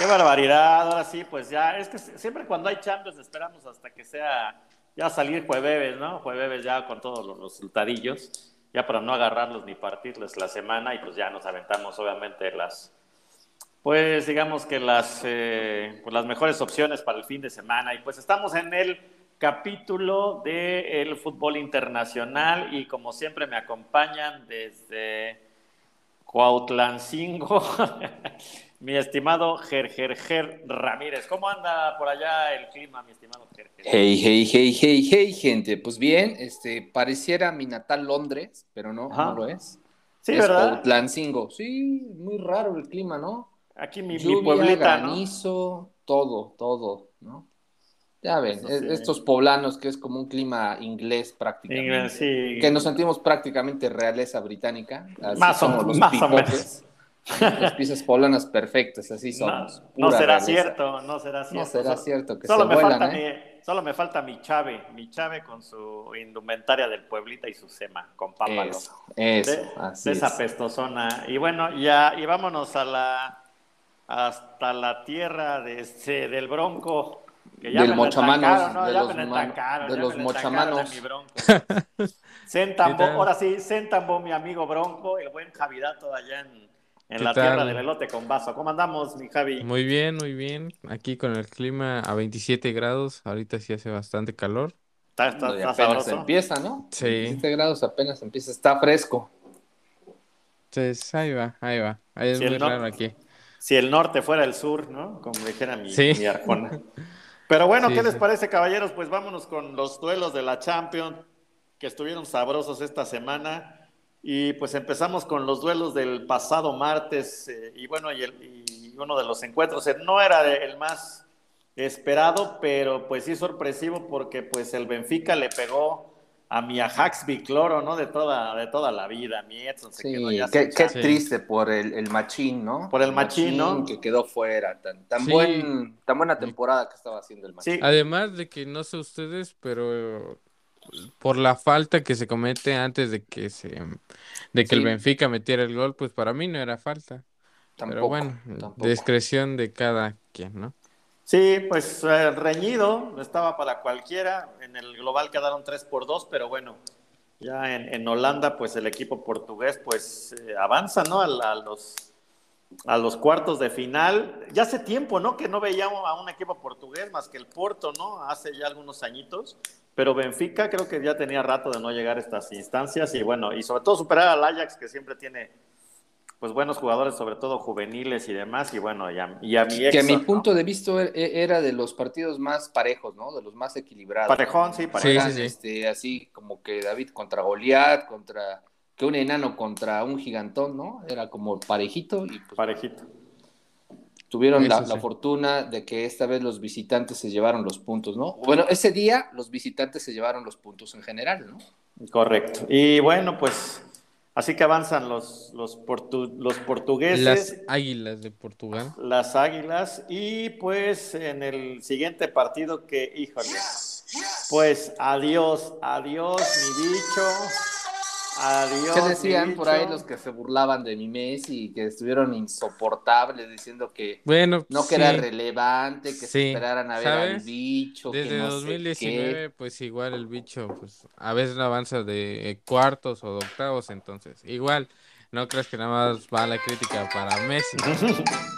Qué barbaridad, ahora sí, pues ya, es que siempre cuando hay Champions esperamos hasta que sea ya salir jueves, ¿no? Jueves ya con todos los resultadillos, ya para no agarrarlos ni partirles la semana y pues ya nos aventamos obviamente las, pues digamos que las, eh, pues las mejores opciones para el fin de semana y pues estamos en el capítulo del fútbol internacional y como siempre me acompañan desde Cuautlancingo, mi estimado Gergerger Ramírez. ¿Cómo anda por allá el clima, mi estimado Gerger? Hey, hey, hey, hey, hey, gente. Pues bien, este, pareciera mi natal Londres, pero no, no lo es. Sí, es ¿verdad? Sí, muy raro el clima, ¿no? Aquí mi, Lluvia, mi pueblita, granizo, todo, todo, ¿no? Ya ven, estos poblanos que es como un clima inglés prácticamente. Inglés, sí. Que nos sentimos prácticamente realeza británica. Así más o, los más o menos. Las piezas poblanas perfectas, así somos. No, no será realeza. cierto, no será cierto. No será cierto que solo se me vuelan, falta ¿eh? mi, Solo me falta mi chave, mi chave con su indumentaria del pueblita y su sema, con pápalo. Eso, eso, de, así de esa es. pestozona. Y bueno, ya, y vámonos a la, hasta la tierra de este, del Bronco. Que ya Del mochamanos, ¿no? de Ya los de los mochamanos. ¿Qué tal? ahora sí, Sentambó, mi amigo Bronco, el buen Javidato allá en, en ¿Qué la tal? tierra del elote con vaso. ¿Cómo andamos, mi Javi? Muy bien, muy bien. Aquí con el clima a 27 grados. Ahorita sí hace bastante calor. ¿Está, está, está apenas sabroso? empieza, ¿no? Sí. 17 grados apenas empieza, está fresco. Entonces, ahí va, ahí va. Ahí es Sí, muy el no- raro aquí. Si el norte fuera el sur, ¿no? Como dijera mi, Sí. mi Arjona. Pero bueno, Sí, ¿qué les parece, caballeros? Pues vámonos con los duelos de la Champions, que estuvieron sabrosos esta semana. Y pues empezamos con los duelos del pasado martes. eh, y bueno, y, el- y uno de los encuentros eh, no era de- el más esperado, pero pues sí sorpresivo porque pues el Benfica le pegó a mi Ajax Bicloro, ¿no? De toda, de toda la vida. Mi Edson se Sí, quedó ya qué, qué triste por el, el machín, ¿no? Por el machín, ¿no? Que quedó fuera. Tan, tan, Sí. buen, tan buena temporada que estaba haciendo el machín. Sí, Además de que no sé ustedes, pero por la falta que se comete antes de que se de que el. Benfica metiera el gol, pues para mí no era falta. Tampoco, Pero bueno, tampoco. discreción de cada quien, ¿no? Sí, pues eh, reñido, estaba para cualquiera. En el global quedaron 3 por 2, pero bueno, ya en, en Holanda, pues el equipo portugués, pues eh, avanza, ¿no? A los, a los cuartos de final. Ya hace tiempo, ¿no? Que no veíamos a un equipo portugués más que el Porto, ¿no? Hace ya algunos añitos. Pero Benfica creo que ya tenía rato de no llegar a estas instancias y bueno, y sobre todo superar al Ajax, que siempre tiene pues buenos jugadores, sobre todo juveniles y demás, y bueno, y a, y a mi que a mi punto de vista e- era de los partidos más parejos, ¿no? De los más equilibrados. Parejón, sí, parejón. Eran, Sí, sí, sí. Este, así como que David contra Goliat, contra que un enano contra un gigantón, ¿no? Era como parejito y pues Parejito. tuvieron la, Eso sí. la fortuna de que esta vez los visitantes se llevaron los puntos, ¿no? Bueno, ese día los visitantes se llevaron los puntos en general, ¿no? Correcto. Y bueno, pues así que avanzan los, los, portu- los portugueses, Las las... Águilas de Portugal. águilas, y pues en el siguiente partido que, híjole, pues adiós, adiós, mi bicho, adiós. ¿Qué decían por ahí bicho. los que se burlaban de mi Messi y que estuvieron insoportables diciendo que Bueno, no que sí, era relevante, que se esperaran a ver al ¿sabes? bicho, que Desde no sé 2019, qué. pues igual el bicho, pues a veces no avanza de eh, cuartos o de octavos, entonces igual, no creas que nada más va la crítica para Messi.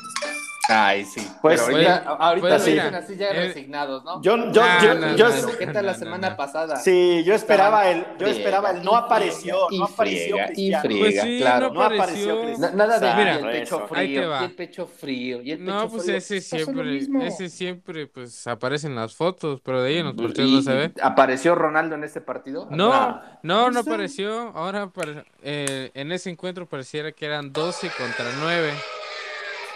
Ay, sí. Pues, Pero pues, ahorita, ahorita pues, se mira, dicen así ya eh, resignados, ¿no? Yo, yo, No, yo, no, yo- no, no. ¿Qué tal la no, semana no. pasada? sí, yo esperaba el, yo Friega, esperaba el no y apareció, friega, no y apareció friega, y friega. Pues sí, claro. no No apareció apareció. Cristiano. Na- nada de Mira, y el pecho eso. Ahí te frío, y el pecho frío, y el pecho No, pues frío. ese siempre, ese siempre, pues aparece en las fotos, pero de ahí en los partidos Y- no se ve. ¿Apareció Ronaldo en este partido? No, Ah, no, no apareció. Ahora eh, en ese encuentro pareciera que eran 12 contra 9.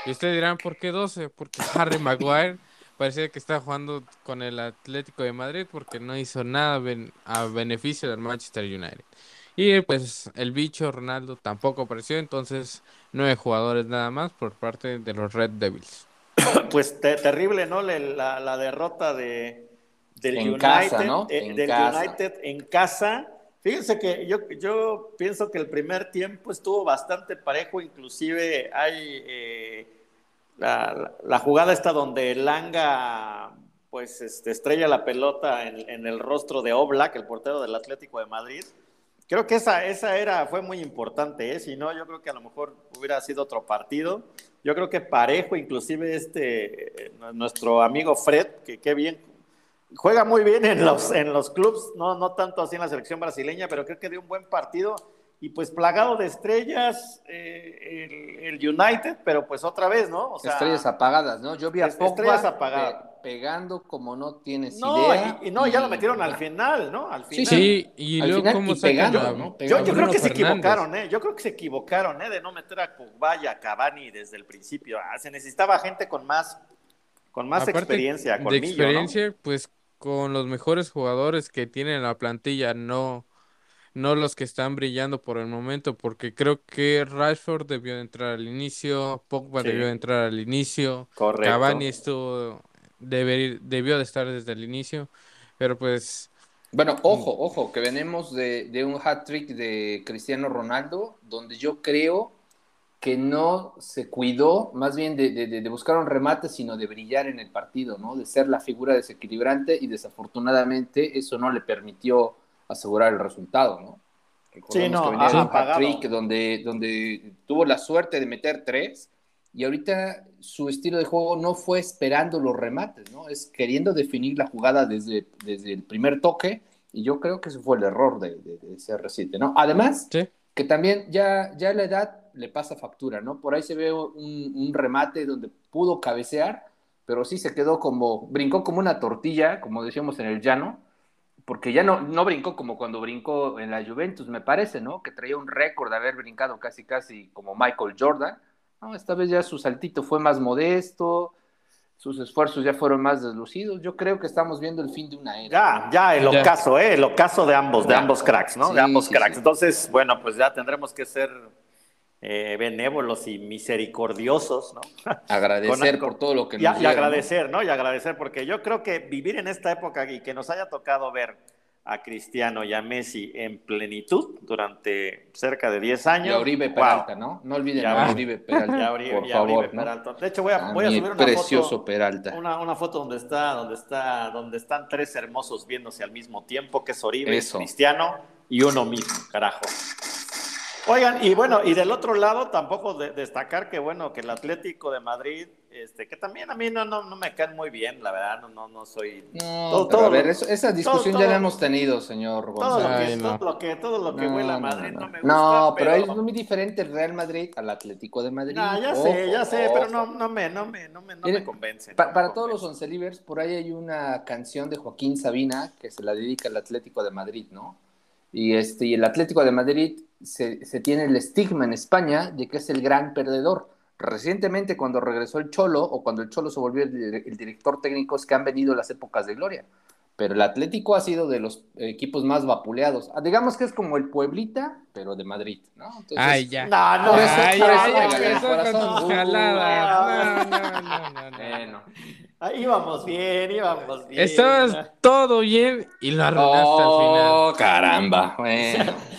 Y ustedes dirán, ¿por qué 12? Porque Harry Maguire parecía que estaba jugando con el Atlético de Madrid porque no hizo nada ben- a beneficio del Manchester United. Y pues el bicho Ronaldo tampoco apareció, entonces nueve jugadores nada más por parte de los Red Devils. Pues te- terrible, ¿no? La, la derrota de, del En United, casa, ¿no? eh, En del casa. United en casa. Fíjense que yo, yo pienso que el primer tiempo estuvo bastante parejo, inclusive hay eh, la, jugada esta donde Langa pues este, estrella la pelota en, el rostro de Oblak, el portero del Atlético de Madrid. Creo que esa, esa era, fue muy importante, ¿eh? si no, yo creo que a lo mejor hubiera sido otro partido. Yo creo que parejo, inclusive este, eh, nuestro amigo Fred, que qué bien, juega muy bien en los, en los clubs, no, no tanto así en la selección brasileña, pero creo que dio un buen partido y pues plagado de estrellas eh, el, el United, pero pues otra vez, ¿no? O sea, estrellas apagadas, ¿no? Yo vi a Pogba estrellas apagadas. pe- pegando como no tienes no, idea. y, y no, ya lo y- metieron al final, ¿no? Al Sí, final. Sí, y Al luego final, cómo y pegando, ¿no? Yo, yo creo que se equivocaron, ¿eh? Yo creo que se equivocaron, ¿eh? De no meter a Pogba y a Cavani desde el principio. Ah, se necesitaba gente con más, con más Aparte experiencia, de colmillo, ¿no? experiencia, pues con los mejores jugadores que tiene la plantilla, no, no los que están brillando por el momento, porque creo que Rashford debió de entrar al inicio, Pogba Sí. debió de entrar al inicio, Correcto. Cavani estuvo, deber- debió de estar desde el inicio, pero pues Bueno, ojo, ojo, que venimos de, de un hat-trick de Cristiano Ronaldo, donde yo creo que no se cuidó más bien de, de- de- de buscar un remate, sino de brillar en el partido, ¿no? De ser la figura desequilibrante y desafortunadamente eso no le permitió asegurar el resultado, ¿no? Recordemos Sí, no, que venía apagado. hat-trick donde, donde tuvo la suerte de meter tres y ahorita su estilo de juego no fue esperando los remates, ¿no? Es queriendo definir la jugada desde, desde el primer toque y yo creo que ese fue el error de, de, de CR7, ¿no? Además, sí. que también ya, ya la edad le pasa factura, ¿no? Por ahí se ve un, un remate donde pudo cabecear, pero sí se quedó como, brincó como una tortilla, como decíamos en el llano, porque ya no, no brincó como cuando brincó en la Juventus, me parece, ¿no? Que traía un récord de haber brincado casi, casi como Michael Jordan. No, esta vez ya su saltito fue más modesto, sus esfuerzos ya fueron más deslucidos. Yo creo que estamos viendo el fin de una era. Ya, ya, el ocaso, ¿eh? El ocaso de ambos, de ambos cracks, ¿no? Sí, de ambos sí, cracks. sí. Entonces, bueno, pues ya tendremos que ser eh, benévolos y misericordiosos, ¿no? Agradecer Con- por todo lo que Y, nos y llega, ¿no? agradecer, ¿no? Y agradecer, porque yo creo que vivir en esta época y que nos haya tocado ver a Cristiano y a Messi en plenitud durante cerca de 10 Y años. a Uribe wow. Peralta, ¿no? No olviden Ya, a Uribe Peralta, Y a Uri- por y Uribe favor, ¿no? Peralta. De hecho, voy a, A voy a subir una precioso foto. Peralta. Una, una foto donde está, donde está, donde están tres hermosos viéndose al mismo tiempo, que es Oribe, Eso. Cristiano y uno mismo, carajo. Oigan, y bueno, y del otro lado tampoco de- destacar que bueno, que el Atlético de Madrid, este, que también a mí no, no, no me caen muy bien, la verdad, no, no, no soy No, Todo- pero todo a ver, eso- esa discusión todo- ya la hemos tenido, señor todo lo, González. que, Ay, no. todo lo que, todo lo que huele a Madrid no, me gusta. No, pero, es muy diferente el Real Madrid al Atlético de Madrid. No, ya sé, ya sé, pero no, no me, no me, no me, no me convence. Pa- no me para todos los convence. oncelivers, por ahí hay una canción de Joaquín Sabina que se la dedica al Atlético de Madrid, ¿no? Y, este, y el Atlético de Madrid se, se tiene el estigma en España de que es el gran perdedor. Recientemente, cuando regresó el Cholo, o cuando el Cholo se volvió el, dir- el director técnico, es que han venido las épocas de gloria. Pero el Atlético ha sido de los equipos más vapuleados. Ah, Digamos que es como el Pueblita, pero de Madrid, ¿no? Entonces, Ay, ya. No, no, eso- Ay, ya, eso, corazón. Uh, no, no, no, no. Bueno. Ah, íbamos bien, íbamos bien. Estabas todo bien y lo arruinaste al final. Oh, caramba. Bueno,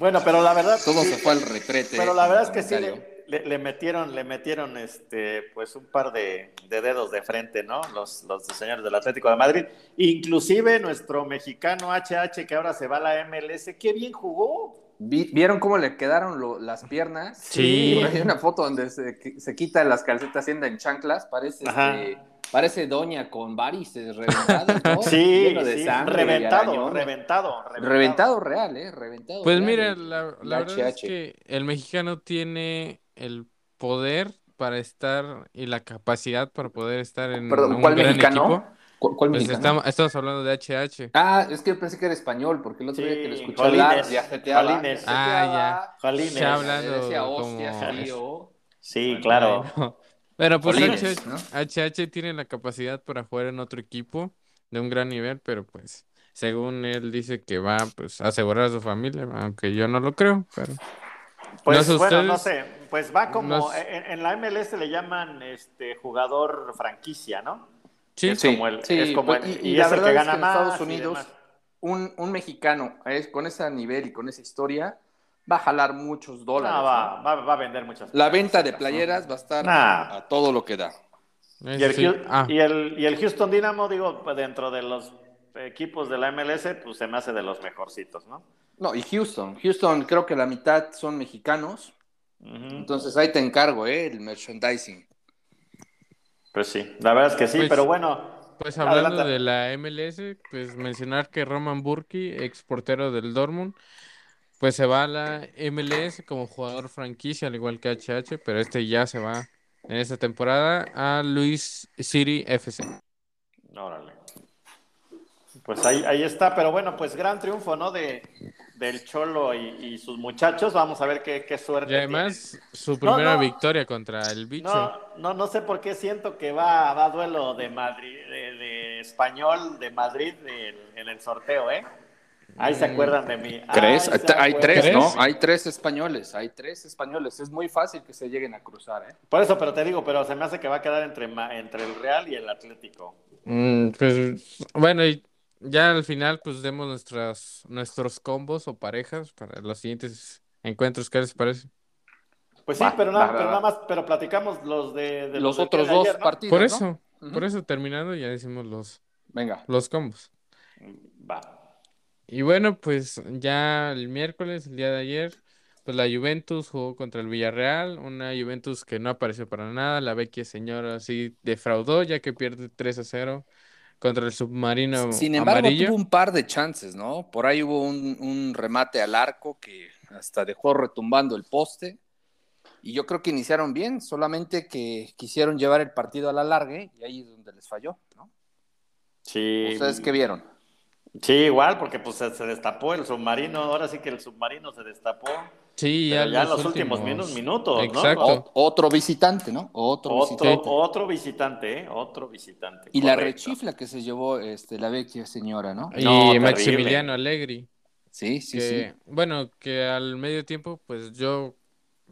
Bueno, pero la verdad. todo sí, se fue al retrete. Pero la verdad es que sí le, le- le metieron, le metieron este, pues un par de, de dedos de frente, ¿no? Los, los señores del Atlético de Madrid. Inclusive nuestro mexicano HH, que ahora se va a la MLS, qué bien jugó. Vi- ¿Vieron cómo le quedaron lo- las piernas? Sí. Por ahí Hay una foto donde se, se quita las calcetas y anda en chanclas. Parece, Ajá. este, parece doña con varices reventadas, ¿no? Sí, Lleno de sí, sangre y reventado, reventado, reventado. Reventado real, ¿eh? Reventado Pues real. mira, El- la, verdad es que el mexicano tiene el poder para estar y la capacidad para poder estar en Perdón, un ¿cuál gran mexicano? equipo. ¿Cu- ¿Cuál Pues mexicano? estamos, estamos hablando de HH. Ah, es que pensé que era español, porque el otro día que lo escuché Jolines, hablar, ya jeteaba. Jolines. Ah, Jolines. ya hablando decía como- tío. Sí, Bueno, claro. Bueno, Pero pues Polines, HH, ¿no? HH tiene la capacidad para jugar en otro equipo de un gran nivel, pero pues según él dice que va pues a asegurar a su familia, aunque yo no lo creo, pero Pues No sé bueno, no sé, pues va como, No sé. en, en la MLS le llaman este jugador franquicia, ¿no? sí, Es como el, sí, es como pues, el- y- y, y la es el verdad que es gana que en más. Estados Unidos, un, un mexicano es, con ese nivel y con esa historia va a jalar muchos dólares. No, ¿no? va, va, a vender muchas La venta de playeras va a estar Nah. a todo lo que da. ¿no? Y el, sí. Hu- Ah, y, el, y el Houston Dynamo, digo, pues, dentro de los equipos de la MLS, pues se me hace de los mejorcitos, ¿no? No, y Houston. Houston creo que la mitad son mexicanos. Entonces ahí te encargo, ¿eh? El merchandising. Pues sí, la verdad es que sí, Pues- pero bueno. Pues hablando adelante. de la MLS, pues mencionar que Roman Burki, ex portero del Dortmund, pues se va a la MLS como jugador franquicia, al igual que HH, pero este ya se va en esta temporada a Luis City FC. Órale. Pues ahí, ahí está, pero bueno, pues gran triunfo, ¿no? De, del Cholo y, y sus muchachos. Vamos a ver qué, qué suerte. Y además su primera no. victoria contra el bicho. No, no, no sé por qué siento que va, va a duelo de Madrid, de, de español de Madrid en el sorteo, ¿eh? Ahí se acuerdan de mí. Hay, tres, ¿no? Hay tres españoles. Hay tres españoles. Es muy fácil que se lleguen a cruzar, ¿eh? Por eso, pero te digo, pero se me hace que va a quedar entre, entre el Real y el Atlético. Mm, pues bueno, y ya al final pues demos nuestras, nuestros combos o parejas para los siguientes encuentros, ¿qué les parece? Pues sí, Va, pero, nada, va, pero va. nada más, pero platicamos los de, de Los otros dos ayer, ¿no? partidos. Por ¿no? eso, por eso terminando ya decimos los, Venga. los combos. Va. Y bueno, pues ya el miércoles, el día de ayer, pues la Juventus jugó contra el Villarreal, una Juventus que no apareció para nada, la vecchia señora sí defraudó ya que pierde 3 a 0 contra el submarino Sin embargo, amarillo. tuvo un par de chances, ¿no? Por ahí hubo un, un remate al arco que hasta dejó retumbando el poste. Y yo creo que iniciaron bien, solamente que quisieron llevar el partido a la larga y ahí es donde les falló, ¿no? Sí. ¿Ustedes qué vieron? Sí, igual, porque pues se, se destapó el submarino, ahora sí que el submarino se destapó. Sí, ya, ya en los últimos minu- minutos, ¿no? Exacto. O- otro visitante, ¿no? Otro, Otro, visitante. otro visitante, ¿eh? Otro visitante. Y la rechifla que se llevó este, la vecchia señora, ¿no? Y No. Maximiliano Allegri. Sí, sí, que, sí. bueno, que al medio tiempo, pues yo,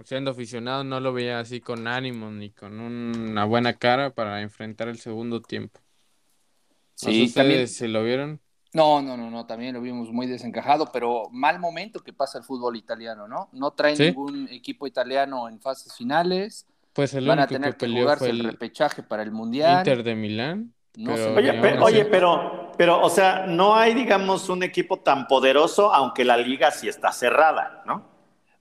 siendo aficionado, no lo veía así con ánimo ni con una buena cara para enfrentar el segundo tiempo. No sé Sí, ustedes también. si lo vieron. No, no, no, no, también lo vimos muy desencajado, pero mal momento que pasa el fútbol italiano, ¿no? No traen Sí. ningún equipo italiano en fases finales, Pues el van a único tener que jugarse fue el el repechaje para el Mundial. Inter de Milán. No pero Oye, Pero oye, pero, pero, o sea, no hay, digamos, un equipo tan poderoso, aunque la liga sí está cerrada, ¿no?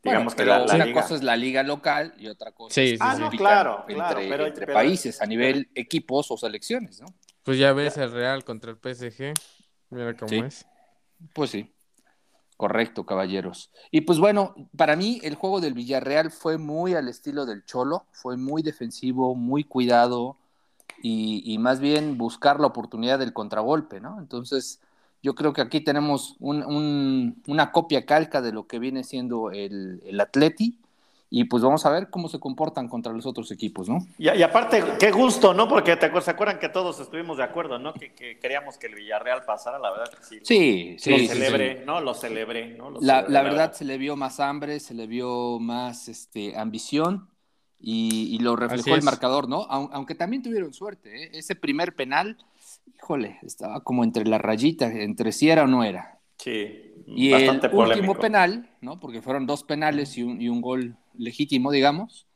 Bueno, Digamos que pero la, la una liga. cosa es la liga local y otra cosa Sí, es sí, que Ah, no, claro, entre, claro, pero- entre pero- países a nivel equipos o selecciones, ¿no? Pues ya ves el Real contra el PSG. Mira cómo Sí. es. Pues sí. Correcto, caballeros. Y pues bueno, para mí el juego del Villarreal fue muy al estilo del Cholo, fue muy defensivo, muy cuidado y, y más bien buscar la oportunidad del contragolpe, ¿no? Entonces, yo creo que aquí tenemos un- un- una copia calca de lo que viene siendo el, el Atleti y pues vamos a ver cómo se comportan contra los otros equipos, ¿no? Y, y aparte, qué gusto, ¿no? Porque te, se acuerdan que todos estuvimos de acuerdo, ¿no? Que, que queríamos que el Villarreal pasara, la verdad que sí. Sí, sí, lo sí, celebré, sí. ¿no? Lo celebré, ¿no? Lo La, celebré, la verdad se le vio más hambre, se le vio más este, ambición y, y lo reflejó Así el es. marcador, ¿no? Aun- aunque también tuvieron suerte, ¿eh? Ese primer penal, híjole, estaba como entre la rayita, entre si era o no era. Sí, Y bastante el polémico. último penal, ¿no? Porque fueron dos penales y un, y un gol legítimo, digamos.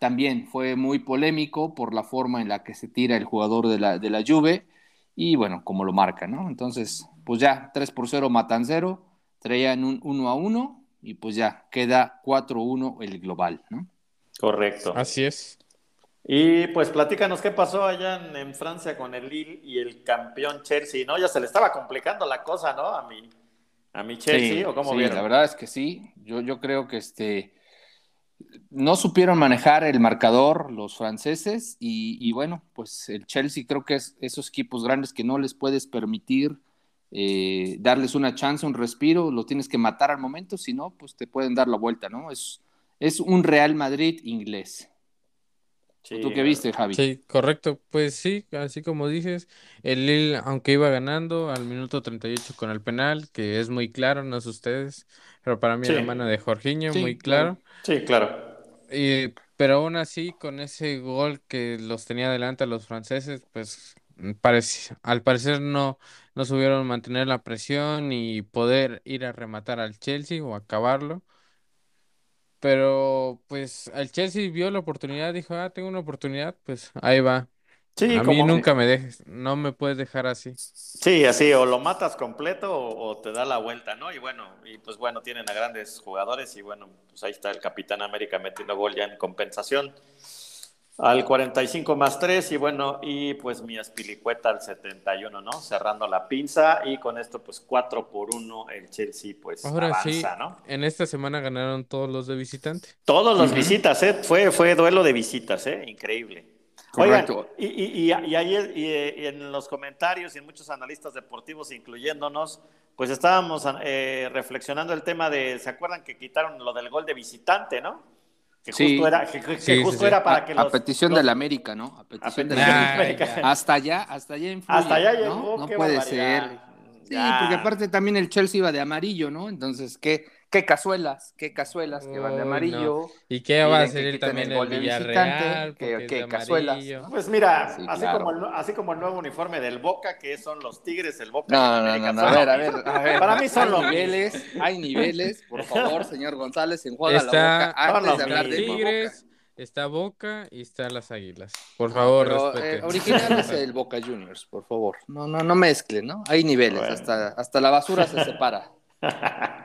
También fue muy polémico por la forma en la que se tira el jugador de la, de la Juve y bueno, como lo marca, ¿no? Entonces, pues ya, 3 por 0 matan 0, traían un 1 a 1 y pues ya, queda 4-1 el global, ¿no? Correcto. Así es. Y pues platícanos qué pasó allá en, en Francia con el Lille y el campeón Chelsea, ¿no? Ya se le estaba complicando la cosa, ¿no? A mi, a mi Chelsea, Sí, ¿o cómo sí, vieron? la verdad es que sí. Yo, yo creo que este no supieron manejar el marcador los franceses y, bueno, pues el Chelsea creo que es esos equipos grandes que no les puedes permitir eh, darles una chance, un respiro, lo tienes que matar al momento, si no, pues te pueden dar la vuelta, ¿no? Es, es un Real Madrid inglés. Sí, ¿Tú qué viste, Javi? Sí, correcto. Pues sí, así como dices, el Lille, aunque iba ganando al minuto 38 con el penal, que es muy claro, no sé ustedes, pero para mí Sí. la mano de Jorginho, Sí, muy claro. Sí, claro. Y, pero aún así, con ese gol que los tenía delante a los franceses, pues mm, parec- al parecer no, no supieron mantener la presión y poder ir a rematar al Chelsea o acabarlo. Pero pues el Chelsea vio la oportunidad, dijo, ah, tengo una oportunidad, pues ahí va. Sí, A mí como nunca me dejes, no me puedes dejar así. Sí, así, o lo matas completo o, o te da la vuelta, ¿no? Y bueno, y pues bueno, tienen a grandes jugadores y bueno, pues ahí está el Capitán América metiendo gol ya en compensación al 45 más 3 y bueno, y pues mi aspilicueta al 71, ¿no? Cerrando la pinza y con esto pues 4 por 1 el Chelsea pues Ahora avanza, sí, ¿no? en esta semana ganaron todos los de visitante. Todos los visitas, ¿eh? Fue, fue duelo de visitas, ¿eh? Increíble. Correcto. Oigan, y, y, y, y ayer y, y en los comentarios y en muchos analistas deportivos, incluyéndonos, pues estábamos eh, reflexionando el tema de, ¿se acuerdan que quitaron lo del gol de visitante, no? Que Sí. justo era, que, que Sí, sí, justo sí. era para a, que a petición los- de la América, ¿no? A petición de América. Hasta allá, hasta allá influye, Hasta allá ¿no? llegó, No qué puede barbaridad. ser. Sí, Ya. porque aparte también el Chelsea iba de amarillo, ¿no? Entonces, ¿qué, qué cazuelas? ¿Qué cazuelas que van de no. amarillo? ¿Y qué va a quiten también el el gol de Villarreal? que de cazuelas. Pues mira, Sí, así, claro. como el, así como el nuevo uniforme del Boca, que son los Tigres, el Boca. No, no, no, a ver, a ver, a ver. Para mí son hay lo mismo. niveles, hay niveles, por favor, señor González, enjuaga Está- la boca antes los de hablar de. Tigres, está Boca y está las Águilas. Por favor, pero, respete. eh, original es el Boca Juniors, por favor. No, no, no mezclen, ¿no? Hay niveles, Bueno. hasta, hasta la basura se separa.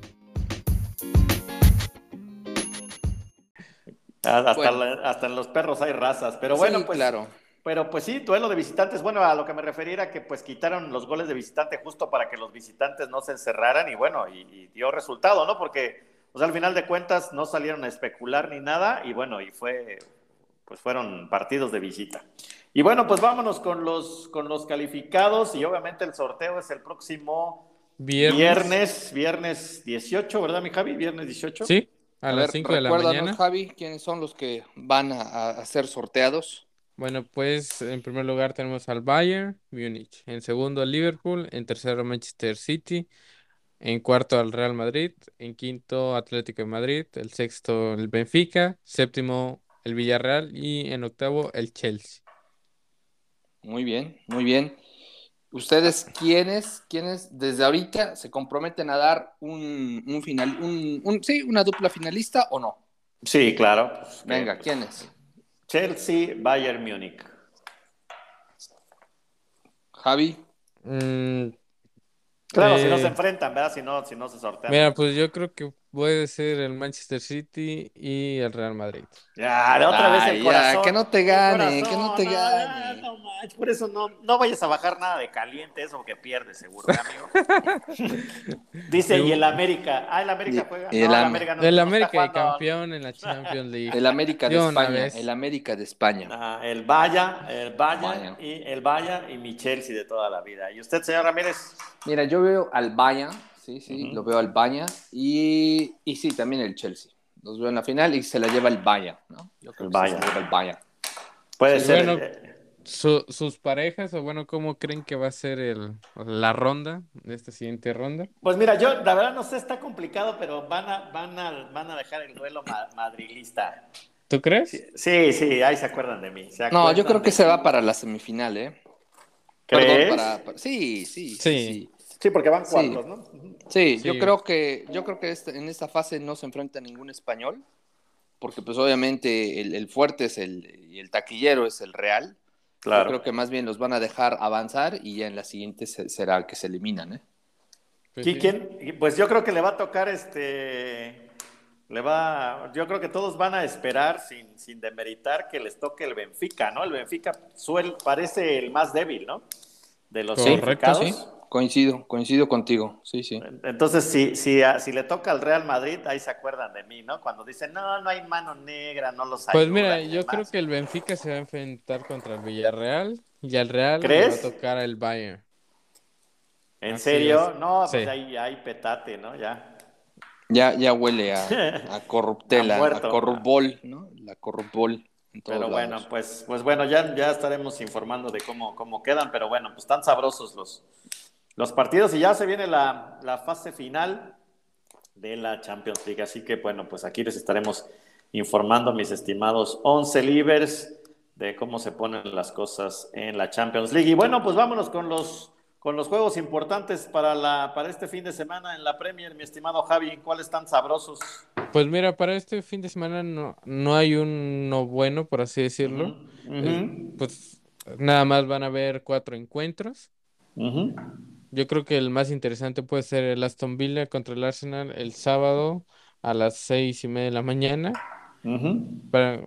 Hasta, Bueno. la- hasta en los perros hay razas. Pero bueno, Sí, pues. claro. Pero pues sí, duelo de visitantes. Bueno, a lo que me refería era que pues quitaron los goles de visitante justo para que los visitantes no se encerraran y bueno, y, y dio resultado, ¿no? Porque pues al final de cuentas no salieron a especular ni nada y bueno, y fue, pues fueron partidos de visita. Y bueno, pues vámonos con los, con los calificados y obviamente el sorteo es el próximo Viernes. viernes, viernes 18, ¿verdad, mi Javi? Viernes 18. Sí, a, A las ver, 5 de la mañana. Javi, quiénes son los que van a, a ser sorteados. Bueno, pues en primer lugar tenemos al Bayern Múnich, en segundo al Liverpool, en tercero Manchester City, en cuarto al Real Madrid, en quinto Atlético de Madrid, el sexto el Benfica, séptimo el Villarreal y en octavo el Chelsea. Muy bien, muy bien. ¿Ustedes quiénes, quiénes desde ahorita se comprometen a dar un, un final, un, un- sí, una dupla finalista o no? Sí, claro. pues, Venga, pues, ¿quiénes? Chelsea, Bayern Múnich. Javi. Mm, Claro, si no Eh, se enfrentan, ¿verdad? Si no, si no se sortean. mira, pues yo creo que puede ser el Manchester City y el Real Madrid. Ya, de otra vez el ya, corazón. que no te gane, que no te ya, gane. no manches, por eso no, no vayas a bajar nada de caliente, eso que pierdes seguro, ¿eh, amigo. Dice, y el América. Ah, el América juega. y el no, el Am- América no, El no América está campeón en la Champions League. El América de España, vez. el América de España. Ah, el Bayern, el Bayern Bayern. y el Bayern y mi Chelsea de toda la vida. ¿Y usted, señor Ramírez? Mira, yo veo al Bayern, sí, sí, lo veo al Bayern y, y sí, también el Chelsea. Los veo en la final y se la lleva el Bayern, ¿no? Yo creo El Bayern. se la lleva el Bayern. Puede Sí, ser. bueno. Su- sus parejas, o bueno, ¿cómo creen que va a ser el, la ronda de esta siguiente ronda? Pues mira, yo la verdad no sé, está complicado, pero van a, van a, van a dejar el duelo ma- madrilista. ¿Tú crees? Sí, sí, ahí se acuerdan de mí. se No, yo creo que se va para la semifinal, ¿eh? ¿Crees? Perdón, para, para- Sí, sí, sí. Sí. Sí. Porque van Sí. cuartos, ¿no? Sí, Sí. yo creo que, yo creo que este- en esta fase no se enfrenta ningún español, porque pues obviamente el, el fuerte es el, y el taquillero es el Real. Yo Claro. creo que más bien los van a dejar avanzar y ya en la siguiente se- será que se eliminan, ¿eh? Pues ¿Qui- sí. quién? Pues yo creo que le va a tocar este. le va, yo creo que todos van a esperar sin, sin demeritar que les toque el Benfica, ¿no? El Benfica suel, parece el más débil, ¿no? De los Correcto, sí. Coincido, coincido contigo, sí, sí. Entonces, si, si, si le toca al Real Madrid, ahí se acuerdan de mí, ¿no? Cuando dicen, no, no hay mano negra, no los hay. Pues mira, yo creo que el Benfica se va a enfrentar contra el Villarreal y al Real le va a tocar al Bayern. ¿En serio? No, pues ahí hay petate, ¿no? Ya. Ya, ya huele a, a corruptela, a, corrupbol, ¿no? La corrupbol. Pero bueno, pues, pues bueno, ya, ya estaremos informando de cómo, cómo quedan, pero bueno, pues están sabrosos los, los partidos y ya se viene la, la fase final de la Champions League. Así que bueno, pues aquí les estaremos informando, mis estimados 11 libres, de cómo se ponen las cosas en la Champions League. Y bueno, pues vámonos con los con los juegos importantes para, la, para este fin de semana en la Premier, mi estimado Javi, ¿cuáles están sabrosos? Pues mira, para este fin de semana no, no hay uno bueno, por así decirlo. pues nada más van a haber cuatro encuentros. Yo creo que el más interesante puede ser el Aston Villa contra el Arsenal el sábado a las seis y media de la mañana. Para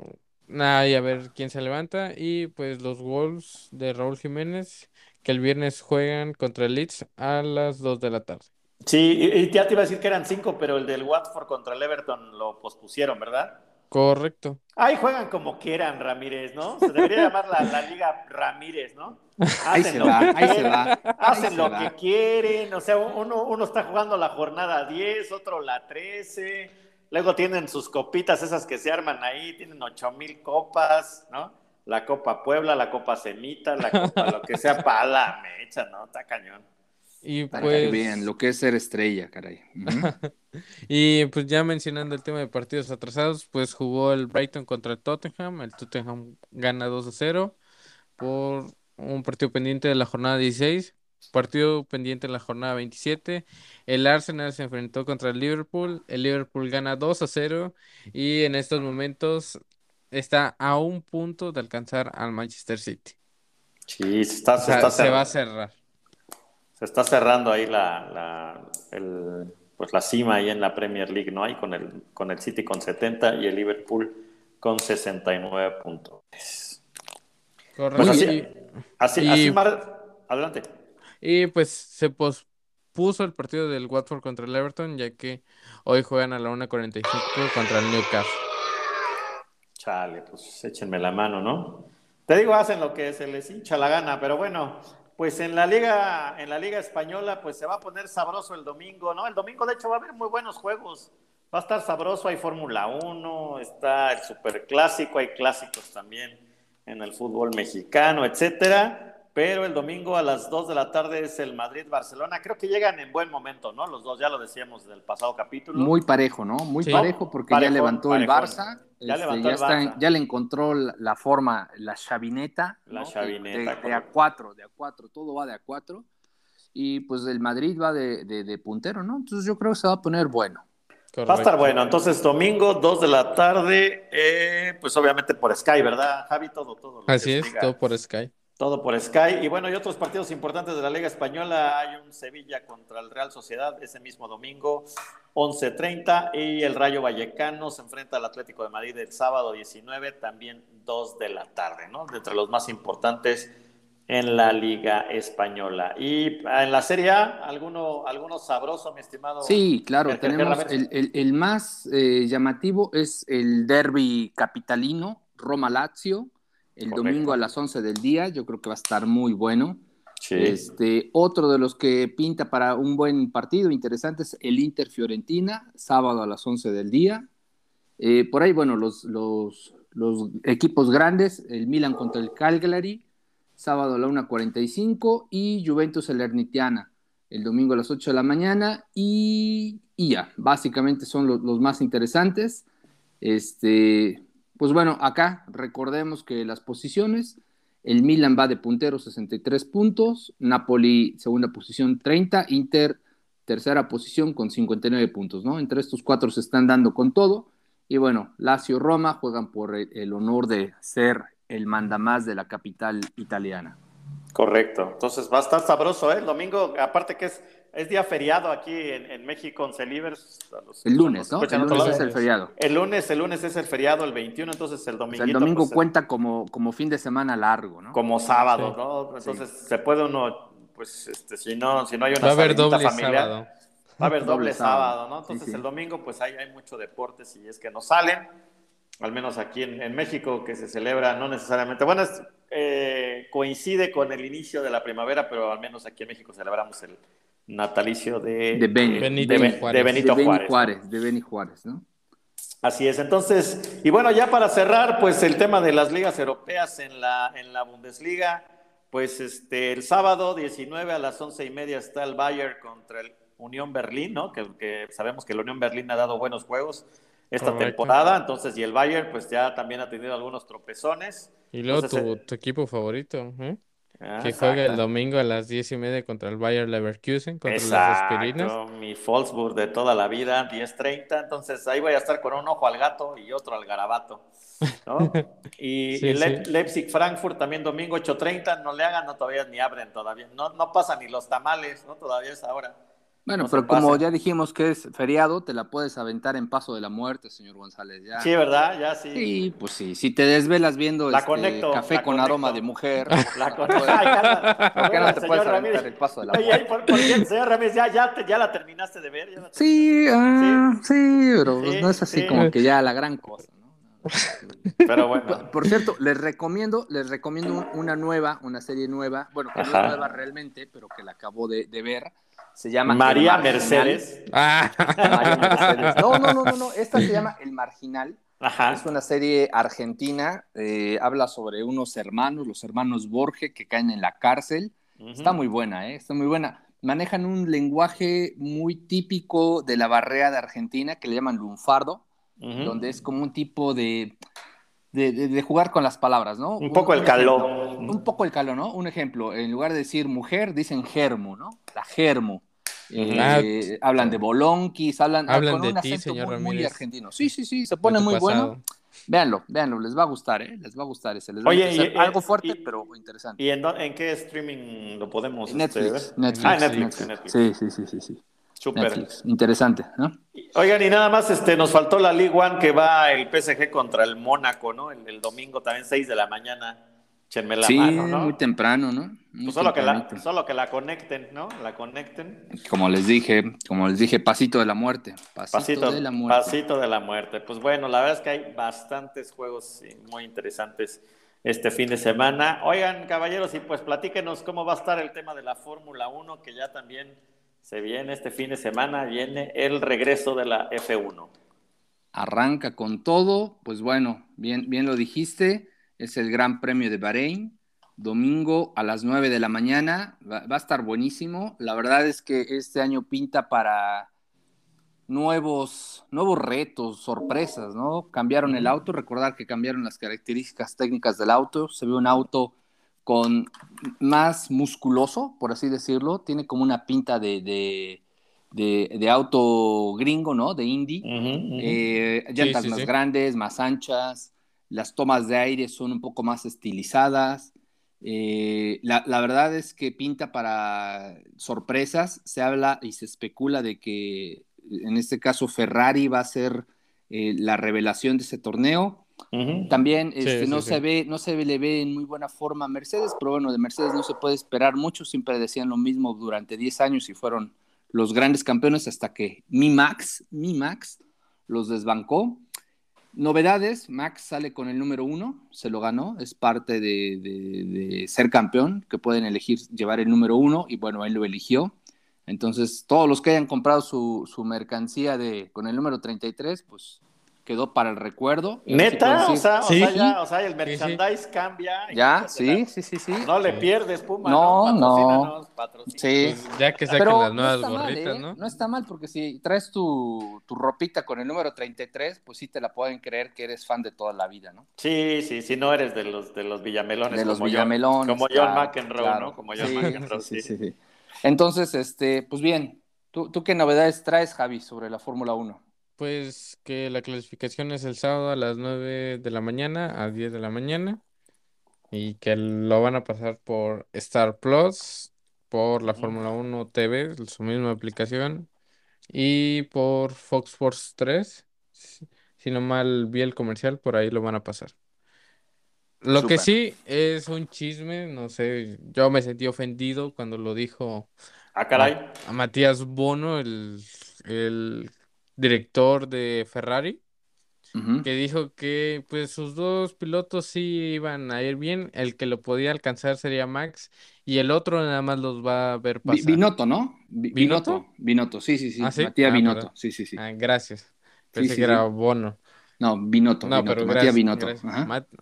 nada, y a ver quién se levanta. Y pues los Wolves de Raúl Jiménez que el viernes juegan contra el Leeds a las 2 de la tarde. Sí, y ya te iba a decir que eran 5, pero el del Watford contra el Everton lo pospusieron, ¿verdad? Correcto. Ahí juegan como quieran, Ramírez, ¿no? Se debería llamar la, Liga Ramírez, ¿no? ahí se va, ahí se va. Hacen lo que quieren, o sea, uno, uno está jugando la jornada 10, otro la 13, luego tienen sus copitas esas que se arman ahí, tienen 8 mil copas, ¿no? la Copa Puebla, la Copa Semita, la Copa lo que sea para la mecha, ¿no? Está cañón. Y pues... bien, lo que es ser estrella, caray. y pues ya mencionando el tema de partidos atrasados, pues jugó el Brighton contra el Tottenham, el Tottenham gana 2 a 0 por un partido pendiente de la jornada 16, partido pendiente de la jornada 27, el Arsenal se enfrentó contra el Liverpool, el Liverpool gana 2 a 0 y en estos momentos está a un punto de alcanzar al Manchester City. Sí, está, se, va a cerrar. Se está cerrando ahí la, la, pues la cima ahí en la Premier League, ¿no? Ahí con el, con el City con 70 y el Liverpool con 69 puntos. Correcto. Pues así, así, así adelante. Y pues se pospuso el partido del Watford contra el Everton, ya que hoy juegan a la 1.45 contra el Newcastle. Chale, pues échenme la mano, ¿no? Te digo, hacen lo que se les hincha la gana, pero bueno, pues en la liga, en la liga española, pues se va a poner sabroso el domingo, ¿no? El domingo, de hecho, va a haber muy buenos juegos. Va a estar sabroso, hay Fórmula 1, está el Superclásico, hay clásicos también en el fútbol mexicano, etcétera pero el domingo a las 2 de la tarde es el Madrid-Barcelona. Creo que llegan en buen momento, ¿no? Los dos, ya lo decíamos del pasado capítulo. Muy parejo, ¿no? Muy parejo porque ya levantó el Barça. Ya, este, ya le encontró la, forma, la chavineta. La chavineta. De, a cuatro, de a cuatro, todo va de a cuatro. Y pues el Madrid va de, puntero, ¿no? Entonces yo creo que se va a poner bueno. Va a estar bueno. Entonces, domingo, 2 de la tarde, eh, pues obviamente por Sky, ¿verdad, Javi? Todo, todo. Así es, todo por Sky. Todo por Sky. Y bueno, y otros partidos importantes de la Liga Española. Hay un Sevilla contra el Real Sociedad ese mismo domingo, 11.30. Y el Rayo Vallecano se enfrenta al Atlético de Madrid el sábado 19, también 2 de la tarde, ¿no? De entre los más importantes en la Liga Española. Y en la Serie A, ¿alguno, alguno sabroso, mi estimado? Sí, claro, tenemos el, más eh, llamativo es el derby capitalino, Roma-Lazio el domingo a las 11 del día. Yo creo que va a estar muy bueno. Este, otro de los que pinta para un buen partido interesante es el Inter Fiorentina, sábado a las 11 del día. Eh, por ahí, bueno, los, los, los, equipos grandes, el Milan contra el Cagliari, sábado a la 1.45 y Juventus Ernitiana, el domingo a las 8 de la mañana y, y ya, básicamente son los, los más interesantes. Este, pues bueno, acá recordemos que las posiciones, el Milan va de puntero 63 puntos, Napoli segunda posición 30, Inter tercera posición con 59 puntos, ¿no? Entre estos cuatro se están dando con todo. Y bueno, Lazio Roma juegan por el, honor de ser el mandamás de la capital italiana. Correcto. Entonces va a estar sabroso, ¿eh? El domingo, aparte que es es día feriado aquí en, en México en Celivers. El lunes, ¿no? El lunes es el feriado. El lunes, el lunes es el feriado, el 21, entonces el O domingo. sea, el domingo cuenta como, como fin de semana largo, ¿no? como sábado, Sí. ¿no? Entonces se puede uno, pues, este, si no, si no hay una Va a haber doble familiar, sábado. Va a haber doble, Doble sábado. ¿no? Entonces sí. el domingo pues hay, hay mucho deporte si es que no salen, al menos aquí en, en México que se celebra no necesariamente, bueno, es, eh, coincide con el inicio de la primavera, pero al menos aquí en México celebramos el natalicio de, De Beni- Benito de Ben- Juárez. de Benito de Beni Juárez. de Juárez, ¿no? Así es, entonces, y bueno, ya para cerrar, pues el tema de las ligas europeas en la, en la Bundesliga, pues este, el sábado 19 a las once y media está el Bayern contra el Unión Berlín, ¿no? Que, que sabemos que la Unión Berlín ha dado buenos juegos esta Correcto. temporada, entonces, y el Bayern pues ya también ha tenido algunos tropezones. Y luego Entonces, tu, eh, tu equipo favorito, ¿eh? Ah, Que juega el exacto. domingo a las diez y media contra el Bayer Leverkusen, contra las aspirinas. Exacto, mi Wolfsburg de toda la vida, 10-30, entonces ahí voy a estar con un ojo al gato y otro al garabato, ¿no? Y, Sí, y Le- sí. Leipzig-Frankfurt también domingo 8.30, no le hagan, no todavía ni abren todavía, no, no pasan ni los tamales, ¿no? Todavía es ahora. Bueno, No pero como ya dijimos que es feriado, te la puedes aventar en paso de la muerte, señor González. Ya. Sí, ¿verdad? Ya sí. Sí, pues sí. Si te desvelas viendo La este, conecto, café la con conecto. aroma de mujer, La con- ¿por qué no te puedes Ramírez. aventar el paso de la muerte? ¿por, por qué, señor Ramírez, ya, ya, te- ya la terminaste de ver? ¿Ya la Sí, ah, sí, pero Sí, no es así sí. como que ya la gran cosa. Pero bueno. Por, por cierto, les recomiendo, les recomiendo un- una nueva, una serie nueva, bueno, que no es nueva realmente, pero que la acabo de, de ver. Se llama María. Mercedes. Ah, María Mercedes. No, no, no, no, no, esta se llama El Marginal. Ajá. Es una serie argentina, eh, habla sobre unos hermanos, los hermanos Borges, que caen en la cárcel. Está muy buena, ¿eh? Está muy buena. Manejan un lenguaje muy típico de la barrea de Argentina, que le llaman lunfardo, donde es como un tipo de, de, de- de jugar con las palabras, ¿no? Un poco el caló. un poco el caló, ¿no? Un ejemplo, en lugar de decir mujer, dicen germo, ¿no? La germo. Eh, hablan de bolonquis, hablan, Hablan con de un ti, acento señor muy, muy argentino. Sí, sí, sí, se pone muy bueno. Véanlo, véanlo, les va a gustar, ¿eh? Les va a gustar ese. Les va Oye, a y- algo fuerte, y- pero interesante. ¿Y en, en qué streaming lo podemos este, Netflix, ver? Netflix, Ah, Netflix, Netflix. Sí, sí, sí, sí, sí. Netflix, interesante, ¿no? Oigan, y nada más este, nos faltó la League One que va el PSG contra el Mónaco, ¿no? El, el domingo también 6 de la mañana. Échenme la sí, mano, ¿no? muy temprano, ¿no? Muy Pues solo, que la, solo que la conecten, ¿no? La conecten. Como les dije, como les dije, pasito de la muerte. Pasito, Pasito de la muerte. pasito de la muerte. Pues bueno, la verdad es que hay bastantes juegos muy interesantes este fin de semana. Oigan, caballeros, y pues platíquenos cómo va a estar el tema de la Fórmula 1, que ya también se viene este fin de semana, viene el regreso de la F1. Arranca con todo, pues bueno, bien, bien lo dijiste, es el Gran Premio de Bahrein, domingo a las 9 de la mañana, va, va a estar buenísimo. La verdad es que este año pinta para nuevos, nuevos retos, sorpresas, ¿no? Cambiaron el auto, recordar que cambiaron las características técnicas del auto, se ve un auto con más musculoso, por así decirlo, tiene como una pinta de, de, de- de auto gringo, ¿no? De indie. Eh, llantas sí, más sí. grandes, más anchas, las tomas de aire son un poco más estilizadas. Eh, la, la verdad es que pinta para sorpresas. Se habla y se especula de que en este caso Ferrari va a ser eh, la revelación de ese torneo. También Sí, este, sí, no sí. se ve, no se le ve en muy buena forma a Mercedes, pero bueno, de Mercedes no se puede esperar mucho. Siempre decían lo mismo durante 10 años y fueron los grandes campeones hasta que mi Max, mi Max, los desbancó. Novedades, Max sale con el número uno, se lo ganó, es parte de, de- de ser campeón, que pueden elegir llevar el número uno y bueno, él lo eligió. Entonces, todos los que hayan comprado su, su mercancía de, con el número 33, pues quedó para el recuerdo. Neta, pueden o sea, o Sí. sea, ya, o sea, el sí. merchandise cambia. ya, pues, sí, la- sí, sí, sí. No le pierdes, Puma. No, No, no. Patrocínanos, patrocínanos. Sí. Pues ya que saquen Pero las no nuevas mal, gorritas, ¿eh? ¿no? No está mal, porque si traes tu, tu ropita con el número 33, pues sí te la pueden creer que eres fan de toda la vida, ¿no? Sí, sí, sí, no eres de los, de los villamelones. De los como villamelones. John, como John claro, McEnroe, claro. ¿no? Como John Sí, McEnroe, sí, sí. sí, sí. Entonces, este, pues bien, ¿tú, tú qué novedades traes, Javi, sobre la Fórmula 1? Pues que la clasificación es el sábado a las 9 de la mañana a 10 de la mañana y que lo van a pasar por Star Plus, por la. Fórmula 1 TV, su misma aplicación, y por Fox Sports 3. Si si no mal vi el comercial, por ahí lo van a pasar. Lo que Súper. sí es un chisme, no sé, yo me sentí ofendido cuando lo dijo Ah, caray. a Matías Bono, el, el director de Ferrari, que dijo que pues sus dos pilotos sí iban a ir bien, el que lo podía alcanzar sería Max y el otro nada más los va a ver pasar. Binotto, ¿no? ¿Binotto? Binotto, sí, sí, sí. ¿Ah, sí? Matías Ah, Binotto, perdón. sí, sí, sí. Ah, gracias. Pensé sí, que era. Bono. No, Binotto, No, Binotto, pero Matías Binotto.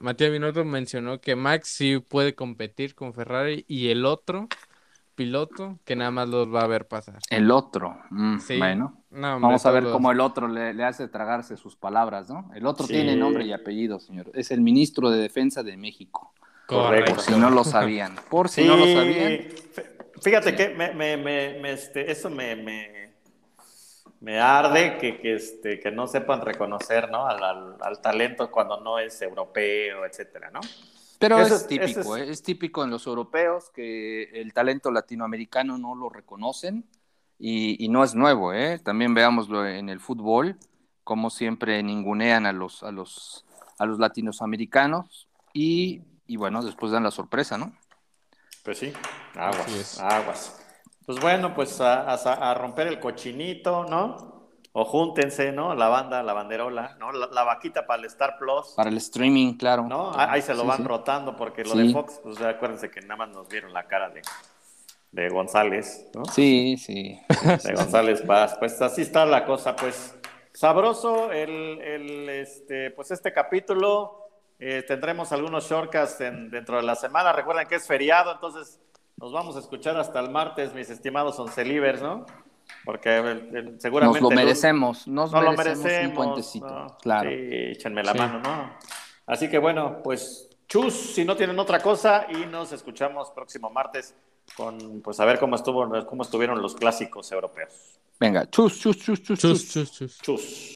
Matías Binotto mencionó que Max sí puede competir con Ferrari y el otro piloto que nada más los va a ver pasar. El otro, mm, Sí. bueno. No, hombre, Vamos a ver todos cómo el otro le, le hace tragarse sus palabras, ¿no? El otro Sí. tiene nombre y apellido, señor. Es el ministro de Defensa de México. Correcto. Por si no lo sabían. Por si no lo sabían. Fí- Fíjate que me, me- me- me, este, eso me, me, me arde que, que, este, que no sepan reconocer ¿no? al, al- al talento cuando no es europeo, etcétera, ¿no? Pero Eso es es- típico, es- ¿eh? es típico en los europeos que el talento latinoamericano no lo reconocen y, y no es nuevo, ¿eh? También veámoslo en el fútbol, como siempre ningunean a los, a los, a los latinoamericanos y, y bueno, después dan la sorpresa, ¿no? Pues sí, aguas, aguas. Pues bueno, pues a, a- a romper el cochinito, ¿no? O júntense, ¿no? La banda, la banderola, ¿no? La, la vaquita para el Star Plus, Para el streaming, claro. ¿no? Ahí se lo Sí, van sí. rotando porque lo Sí. de Fox, pues acuérdense que nada más nos vieron la cara de, de González, ¿no? Sí, sí. De González Paz. Pues así está la cosa, pues sabroso el, el, este, pues este capítulo. Eh, tendremos algunos shortcasts en- dentro de la semana. Recuerden que es feriado, entonces nos vamos a escuchar hasta el martes, mis estimados oncelivers, ¿no? Porque el- el- seguramente... Nos lo merecemos, nos no lo merecemos, un merecemos. puentecito. ¿no? Claro. Sí, échenme la Sí. mano, ¿no? Así que bueno, pues chus, si no tienen otra cosa, y nos escuchamos próximo martes con, pues a ver cómo estuvo, cómo estuvieron los clásicos europeos. Venga, chus, chus, chus, chus, chus. Chus, chus, chus. Chus.